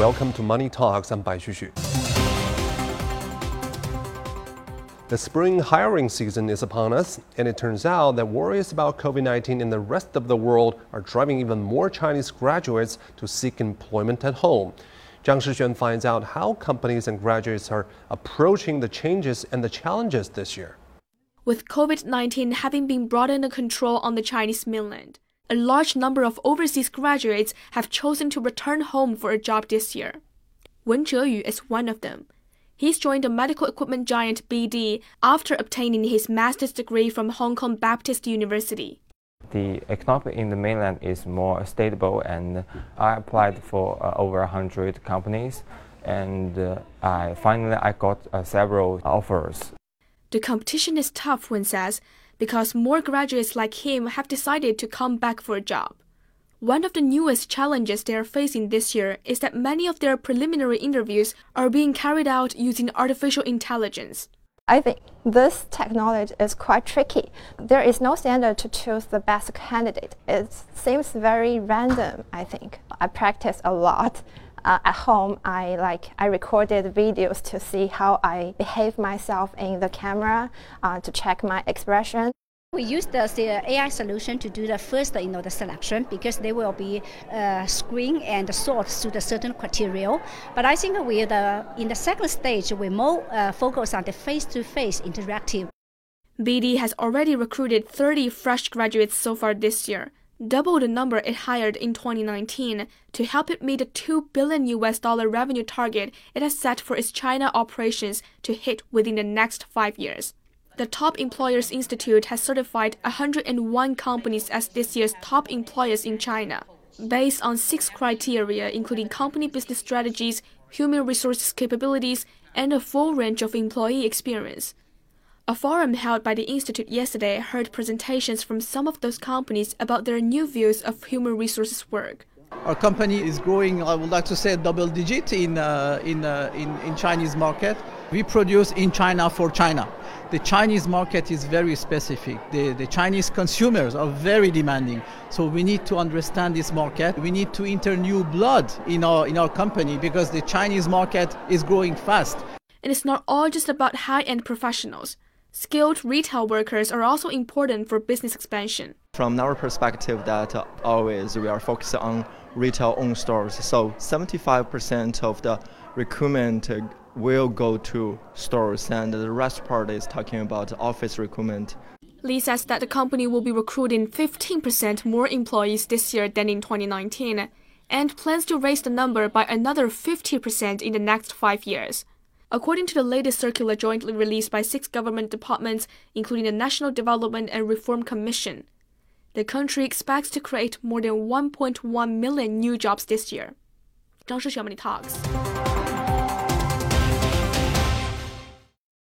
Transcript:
Welcome to Money Talks. I'm Bai Xu. The spring hiring season is upon us, and it turns out that worries about COVID 19 in the rest of the world are driving even more Chinese graduates to seek employment at home. Zhang Shixuan finds out how companies and graduates are approaching the changes and the challenges this year. With COVID 19 having been brought under control on the Chinese mainland, a large number of overseas graduates have chosen to return home for a job this year. Wen Zheyu is one of them. He's joined the medical equipment giant BD after obtaining his master's degree from Hong Kong Baptist University. The economy in the mainland is more stable, and I applied for uh, over 100 companies, and uh, I finally I got uh, several offers. The competition is tough, Wen says, because more graduates like him have decided to come back for a job. One of the newest challenges they are facing this year is that many of their preliminary interviews are being carried out using artificial intelligence. I think this technology is quite tricky. There is no standard to choose the best candidate. It seems very random, I think. I practice a lot. Uh, at home, I like I recorded videos to see how I behave myself in the camera, uh, to check my expression. We use the, the, AI solution to do the first, you know, the selection because they will be uh, screened and sorted through the certain criteria. But I think we the in the second stage we more uh, focus on the face-to-face interactive. BD has already recruited 30 fresh graduates so far this year, double the number it hired in 2019 to help it meet the 2 billion US dollar revenue target it has set for its China operations to hit within the next 5 years the Top Employers Institute has certified 101 companies as this year's top employers in China, based on six criteria including company business strategies, human resources capabilities, and a full range of employee experience. A forum held by the Institute yesterday heard presentations from some of those companies about their new views of human resources work. Our company is growing, I would like to say, double digit in, uh, in, uh, in, in Chinese market. We produce in China for China the Chinese market is very specific. The, the Chinese consumers are very demanding. So we need to understand this market. We need to enter new blood in our, in our company because the Chinese market is growing fast. And it's not all just about high end professionals. Skilled retail workers are also important for business expansion. From our perspective, that uh, always we are focused on retail owned stores. So 75% of the recruitment will go to stores, and the rest part is talking about office recruitment. Lee says that the company will be recruiting 15% more employees this year than in 2019 and plans to raise the number by another 50% in the next five years. According to the latest circular jointly released by six government departments, including the National Development and Reform Commission, the country expects to create more than 1.1 million new jobs this year. Zhang Shixuan Money Talks.